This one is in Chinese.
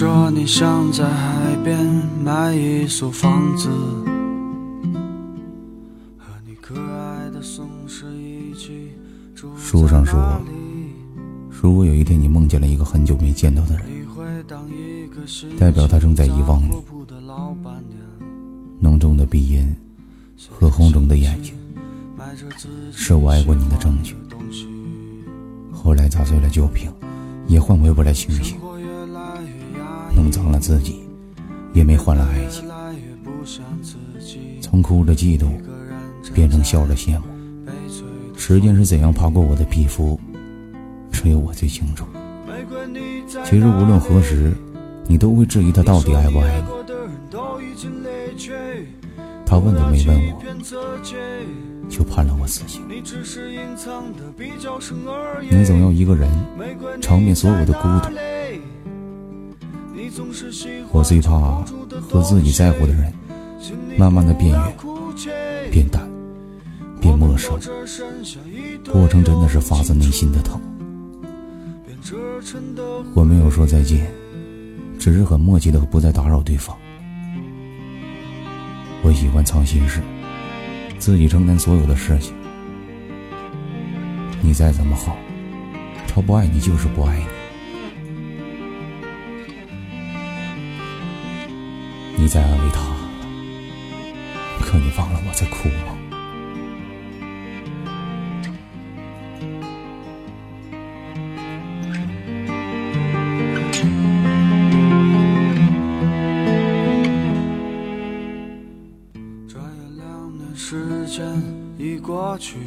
说你想在海边买一所房子，和你可爱的松狮一起住书上说在那里？如果有一天你梦见了一个很久没见到的人，代表他正在遗忘你浓重的鼻音和红肿的眼睛，是我爱过你的证据。后来砸碎了酒瓶，也换回不来清醒自己，也没换来爱情。从哭着嫉妒变成笑着羡慕，时间是怎样爬过我的皮肤，只有我最清楚。其实无论何时，你都会质疑他到底爱不爱你。他问都没问我，就判了我死刑。你总要一个人尝遍所有的孤独我最怕和自己在乎的人慢慢的变远、变淡、变陌生，过程真的是发自内心的疼。我没有说再见，只是很默契的不再打扰对方。我喜欢藏心事，自己承担所有的事情。你再怎么好，他不爱你就是不爱你。你在安慰他，可你忘了我在哭吗？转眼两年时间已过去，